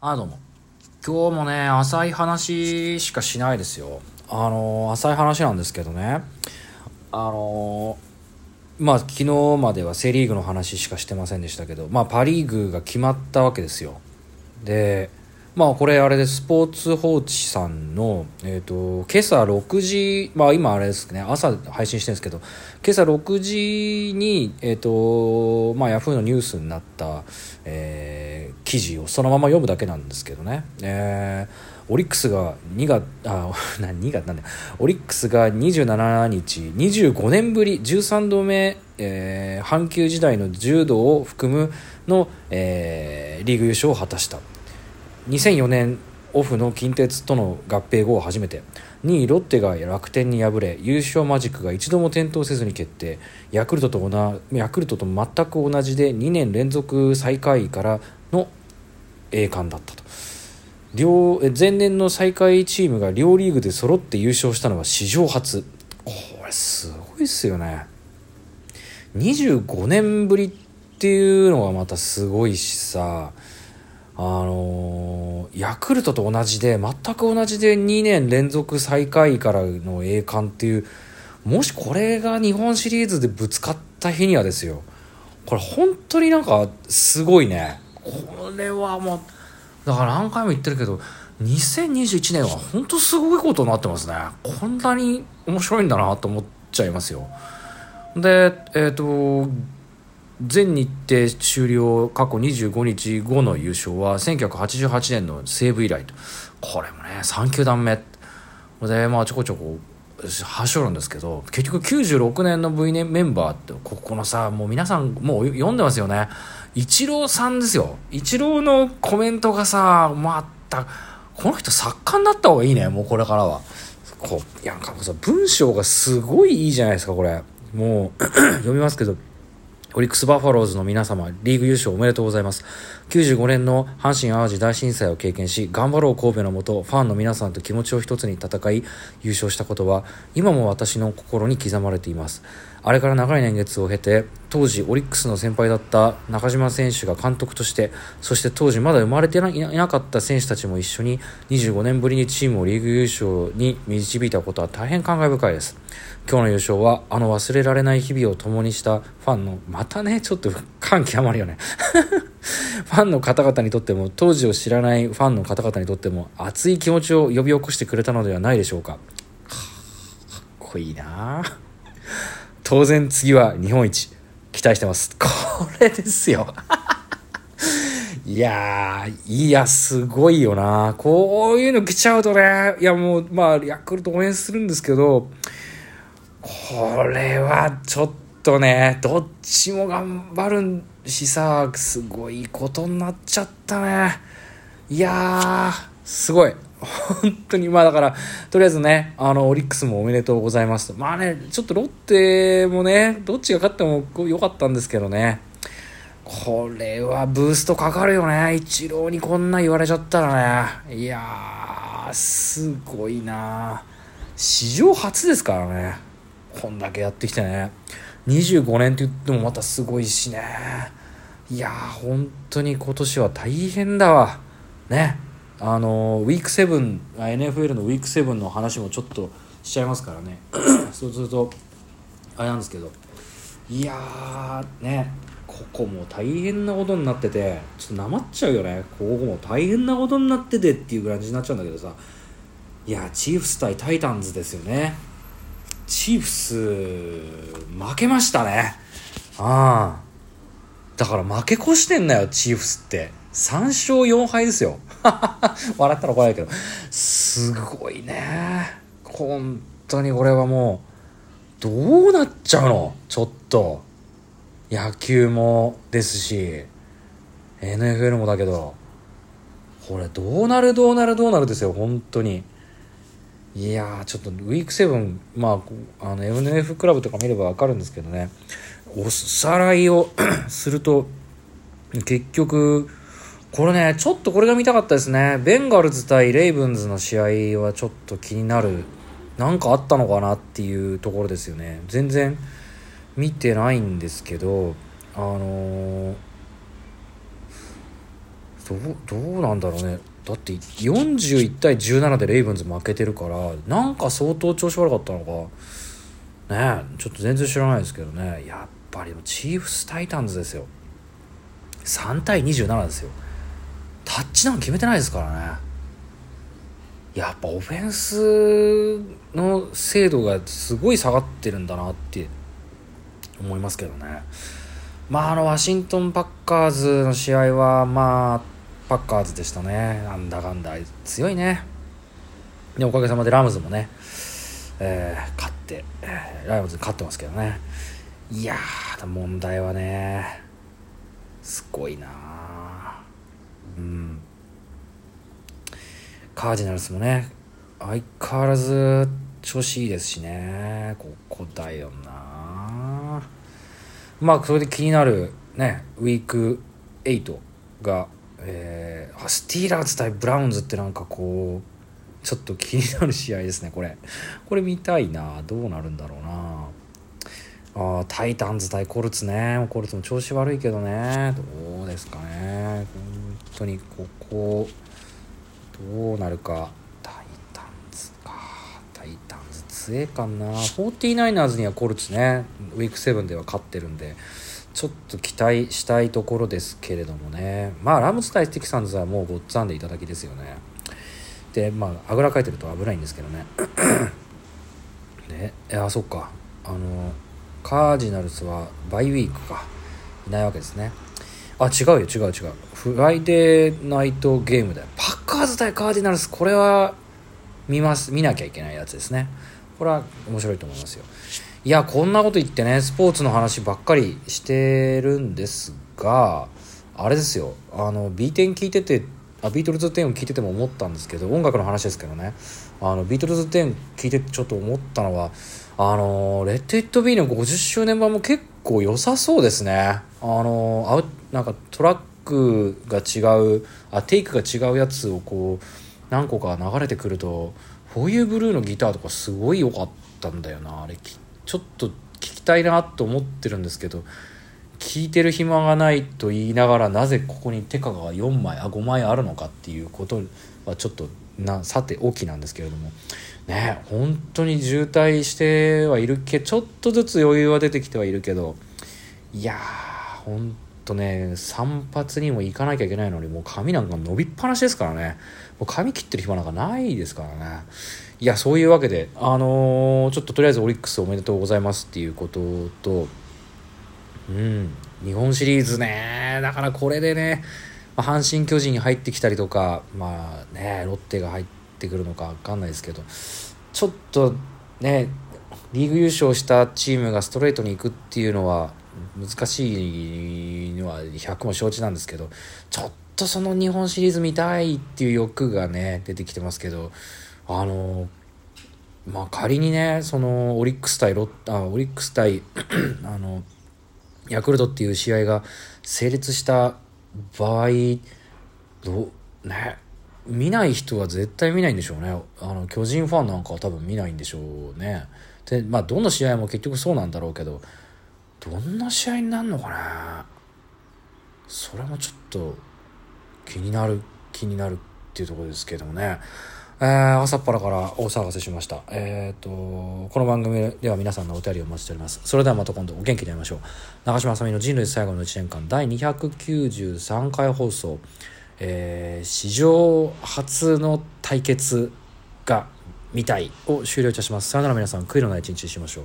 あ、どうも。今日もね、浅い話しかしないですよ。あのー、浅い話なんですけどね。あのー、まあ、昨日まではセ・リーグの話しかしてませんでしたけど、まあ、パ・リーグが決まったわけですよ。で、まあ、これあれでスポーツ報知さんの、えっ、ー、と、今朝6時、まあ、今あれですね、朝配信してるんですけど、今朝6時に、えっ、と、まあ、ヤフーのニュースになった、えー、記事をそのまま読むだけなんですけどね、えー、オリックスが2月、あ、2月なんだ。オリックスが27日、25年ぶり13度目、えー、阪急時代の柔道を含むの、えー、リーグ優勝を果たした。2004年オフの近鉄との合併後初めて。2位ロッテが楽天に敗れ優勝マジックが一度も点灯せずに決定。ヤクルトとヤクルトと全く同じで2年連続最下位からの栄冠だったと。両前年の最下位チームが両リーグで揃って優勝したのは史上初。これすごいっすよね。25年ぶりっていうのがまたすごいしさ。あのー、ヤクルトと同じで全く同じで2年連続最下位からの栄冠っていうもしこれが日本シリーズでぶつかった日にはですよ。これ本当になんかすごいね。これはもうだから何回も言ってるけど2021年は本当すごいことになってますね。こんなに面白いんだなと思っちゃいますよ。でえっ、ー、と全日程終了過去25日後の優勝は1988年の西武以来と。これもね3球団目。でまあちょこちょこ走るんですけど結局96年の V メンバーってここのさもう皆さんもう読んでますよね。イチローさんですよ。イチローのコメントがさまた。この人作家になった方がいいねもうこれからは。こういやなんかさ文章がすごいいいじゃないですかこれ。もう 読みますけどオリックスバファローズの皆様、リーグ優勝おめでとうございます。95年の阪神・淡路大震災を経験し、頑張ろう神戸のもと、ファンの皆さんと気持ちを一つに戦い、優勝したことは、今も私の心に刻まれています。あれから長い年月を経て、当時オリックスの先輩だった中島選手が監督として、そして当時まだ生まれていなかった選手たちも一緒に、25年ぶりにチームをリーグ優勝に導いたことは大変感慨深いです。今日の優勝は、あの忘れられない日々を共にしたファンの、またね、ちょっと感極まるよね。ファンの方々にとっても、当時を知らないファンの方々にとっても、熱い気持ちを呼び起こしてくれたのではないでしょうか。かっこいいな当然次は日本一、期待してます。これですよ。いやー、いや、すごいよなこういうの来ちゃうとね、いやもう、まあ、ヤクルト応援するんですけど、これはちょっとね、どっちも頑張るしさ、すごいことになっちゃったね。いやー、すごい。本当に、まあだから、とりあえずね、あの、オリックスもおめでとうございますと。まあね、ちょっとロッテもね、どっちが勝っても良かったんですけどね。これはブーストかかるよね。イチローにこんな言われちゃったらね。いやー、すごいな史上初ですからね。こんだけやってきてね25年って言ってもまたすごいしねいやー本当に今年は大変だわねあのウィーク7 NFL のウィーク7の話もちょっとしちゃいますからね。そうするとあれなんですけど。いやーねここも大変なことになっててちょっとなまっちゃうよね。ここも大変なことになっててっていう感じになっちゃうんだけどさ。いやチーフス対タイタンズですよね。チーフス負けましたね。ああだから負け越してんだよチーフスって3勝4敗ですよ。笑ったら怒られるけど。すごいね。本当にこれはもうどうなっちゃうの？ちょっと。野球もですし NFL もだけど。これどうなる？どうなる？どうなるですよ。本当に。いやちょっとウィーク7まああの MNF クラブとか見れば分かるんですけどね。おさらいを すると結局これねちょっとこれが見たかったですね。ベンガルズ対レイブンズの試合はちょっと気になる。何かあったのかなっていうところですよね。全然見てないんですけどあのー、どうどうなんだろうね。だって41対17でレイブンズ負けてるからなんか相当調子悪かったのか。ねちょっと全然知らないですけどね。やっぱりチーフスタイタンズですよ。3対27ですよ。タッチダウン決めてないですからね。やっぱオフェンスの精度がすごい下がってるんだなって思いますけどね。まああのワシントン・パッカーズの試合はまあパッカーズでしたね。なんだかんだ強いね。でおかげさまでラムズもね、えー、勝って、ライオンズ勝ってますけどね。いやー問題はねすごいなうんカージナルスもね。相変わらず調子いいですしね。ここだよな。まあそれで気になるねウィーク8が、えー、スティーラーズ対ブラウンズってなんかこうちょっと気になる試合ですねこれ。これ見たいな。どうなるんだろうな。あタイタンズ対コルツね。コルツも調子悪いけどね。どうですかね。本当にここ。どうなるか。タイタンズか。タイタンズ強えかな。49ers にはコルツね。ウィーク7では勝ってるんで。ちょっと期待したいところですけれどもね。まあラムズ対テキサンズはもうごっつぁんでいただきですよね。でまああぐらかいてると危ないんですけどね。ねあそっか。あのカージナルスはバイウィークか。いないわけですね。あ違うよ違う違う。フライデーナイトゲームだよ。パッカーズ対カーディナルスこれは見ます見なきゃいけないやつですね。これは面白いと思いますよ。いやこんなこと言ってねスポーツの話ばっかりしてるんですがあれですよ。あの B 点聞いててあビートルズ10を聞いてても思ったんですけど音楽の話ですけどね。あのビートルズ10聞いててちょっと思ったのはあの Let It Be の50周年版も結構良さそうですね。あのあなんかトラックが違うあテイクが違うやつをこう何個か流れてくると「フォーユーブルー」のギターとかすごい良かったんだよな。あれちょっと聞きたいなと思ってるんですけど聞いてる暇がないと言いながらなぜここにテカが4枚あ5枚あるのかっていうことはちょっとなさて大きなんですけれども。ね本当に渋滞してはいるけちょっとずつ余裕は出てきてはいるけどいやー本当ね散髪にも行かなきゃいけないのにもう髪なんか伸びっぱなしですからね。もう髪切ってる暇なんかないですからね。いやそういうわけであのー、ちょっととりあえずオリックスおめでとうございますっていうこととうん日本シリーズねだからこれでね、阪神・巨人に入ってきたりとかまあねロッテが入ってくるのか分かんないですけどちょっとねリーグ優勝したチームがストレートに行くっていうのは難しいのは100も承知なんですけどちょっとその日本シリーズ見たいっていう欲がね出てきてますけどあのまあ仮にねそのオリックス対ロッあオリックス対 あのヤクルトっていう試合が成立した場合どうね見ない人は絶対見ないんでしょうねあの巨人ファンなんかは多分見ないんでしょうねでまあどの試合も結局そうなんだろうけどどんな試合になるのかなそれもちょっと気になる気になるっていうところですけどもねえー、朝っぱらから大騒がせしました。えっ、ー、と、この番組では皆さんのお便りをお待ちしております。それではまた今度お元気で会いましょう。長嶋あさみの人類最後の1年間第293回放送、えー、史上初の対決が見たいを終了いたします。さよなら皆さん、悔いのない一日にしましょう。